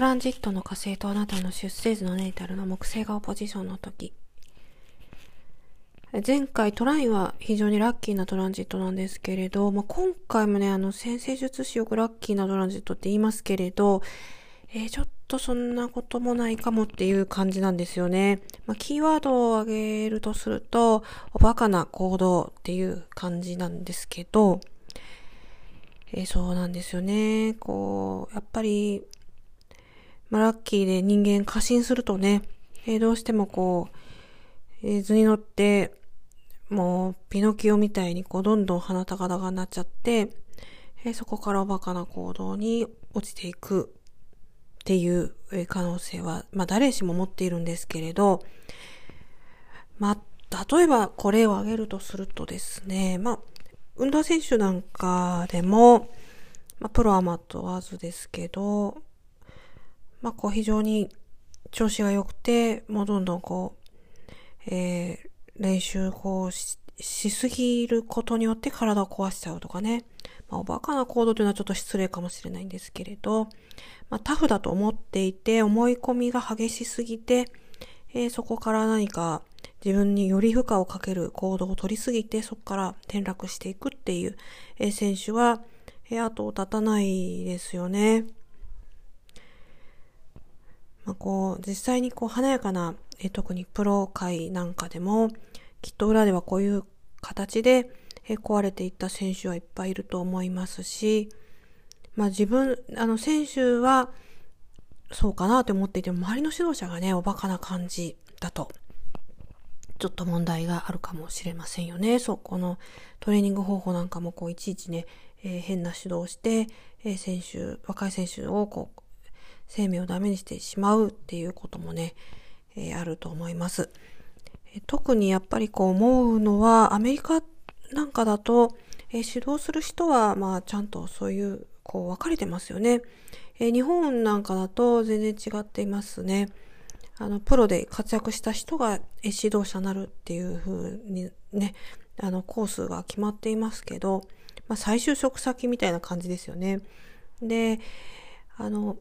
トランジットの火星とあなたの出生図のネイタルの木星がオポジションの時。前回トラインは非常にラッキーなトランジットなんですけれど、まあ、今回もね、あの、先生術師よくラッキーなトランジットって言いますけれど、えー、ちょっとそんなこともないかもっていう感じなんですよね。まあ、キーワードを挙げるとすると、おバカな行動っていう感じなんですけど、えー、そうなんですよね。こう、やっぱり、まあ、ラッキーで人間過信するとね、えー、どうしてもこう、えー、図に乗って、もう、ピノキオみたいにこう、どんどん鼻高々になっちゃって、えー、そこからおバカな行動に落ちていくっていう可能性は、まあ、誰しも持っているんですけれど、まあ、例えばこれを挙げるとするとですね、まあ、運動選手なんかでも、まあ、プロアマ問わずですけど、まあ、こう非常に調子が良くて、もうどんどんこう、えー、練習こうししすぎることによって体を壊しちゃうとかね。まあ、おバカな行動というのはちょっと失礼かもしれないんですけれど、まあ、タフだと思っていて、思い込みが激しすぎて、えー、そこから何か自分により負荷をかける行動を取りすぎて、そこから転落していくっていう、えー、選手は、えー、後を絶たないですよね。まあ、こう、実際にこう華やかな、え、特にプロ界なんかでも、きっと裏ではこういう形で、え、壊れていった選手はいっぱいいると思いますし、まあ自分、あの選手はそうかなって思っていても、周りの指導者がね、おバカな感じだと、ちょっと問題があるかもしれませんよね。そう、このトレーニング方法なんかもこういちいちね、えー、変な指導をして、えー、選手、若い選手をこう、生命をダメにしてしまうっていうこともね、えー、あると思います。特にやっぱりこう思うのは、アメリカなんかだと、え指導する人は、まあちゃんとそういうこう分かれてますよね。えー、日本なんかだと全然違っていますね。あの、プロで活躍した人が指導者になるっていう風にね、あの、コースが決まっていますけど、まあ、再就職先みたいな感じですよね。で、あの、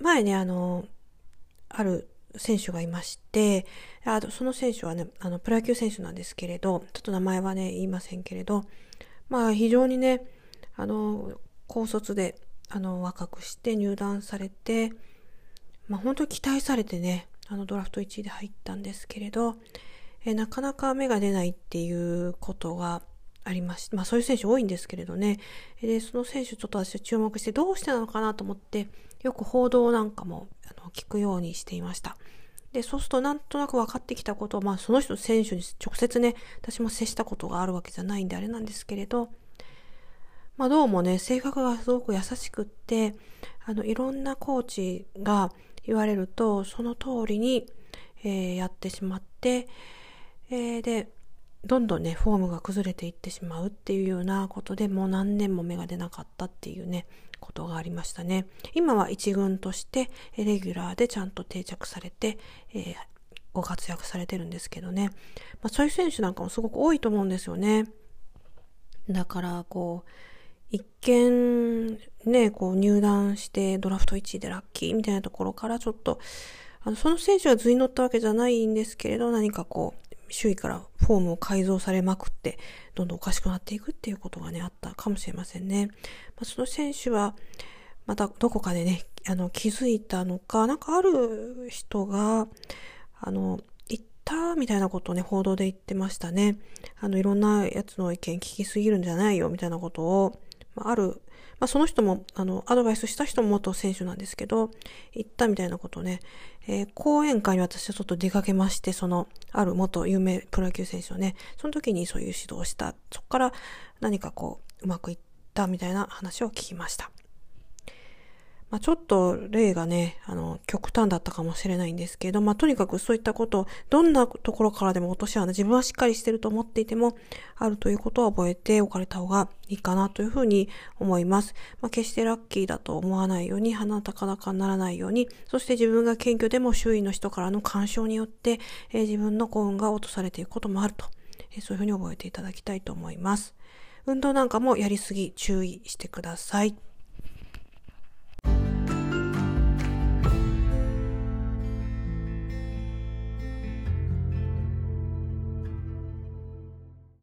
前ね、あの、ある選手がいまして、あその選手はね、あの、プロ野球選手なんですけれど、ちょっと名前はね、言いませんけれど、まあ、非常にね、あの、高卒で、あの、若くして入団されて、まあ、本当に期待されてね、あの、ドラフト1位で入ったんですけれど、えなかなか芽が出ないっていうことがありまし、まあそういう選手多いんですけれどね。で、その選手ちょっと私は注目してどうしてなのかなと思って、よく報道なんかもあの聞くようにしていました。で、そうするとなんとなく分かってきたことを、まあその人選手に直接ね、私も接したことがあるわけじゃないんであれなんですけれど、まあどうもね、性格がすごく優しくって、あの、いろんなコーチが言われると、その通りに、えー、やってしまって、えー、で、どんどんね、フォームが崩れていってしまうっていうようなことでもう何年も芽が出なかったっていうね、ことがありましたね。今は一軍として、レギュラーでちゃんと定着されて、えー、ご活躍されてるんですけどね。まあ、そういう選手なんかもすごく多いと思うんですよね。だから、こう、一見、ね、こう入団してドラフト1位でラッキーみたいなところからちょっと、あの、その選手は図に乗ったわけじゃないんですけれど、何かこう、周囲からフォームを改造されまくって、どんどんおかしくなっていくっていうことがね、あったかもしれませんね。まあ、その選手は、またどこかでね、あの、気づいたのか、なんかある人が、あの、行ったみたいなことをね、報道で言ってましたね。あの、いろんなやつの意見聞きすぎるんじゃないよ、みたいなことを、ある、まあ、その人も、あの、アドバイスした人も元選手なんですけど、行ったみたいなことね、えー、講演会に私はちょっと出かけまして、その、ある元有名プロ野球選手をね、その時にそういう指導をした。そこから何かこう、うまくいったみたいな話を聞きました。まあ、ちょっと例がね、あの、極端だったかもしれないんですけど、まあ、とにかくそういったことを、どんなところからでも落とし穴、自分はしっかりしてると思っていても、あるということを覚えておかれた方がいいかなというふうに思います。まあ、決してラッキーだと思わないように、鼻高々にならないように、そして自分が謙虚でも周囲の人からの干渉によって、えー、自分の幸運が落とされていくこともあると、えー、そういうふうに覚えていただきたいと思います。運動なんかもやりすぎ注意してください。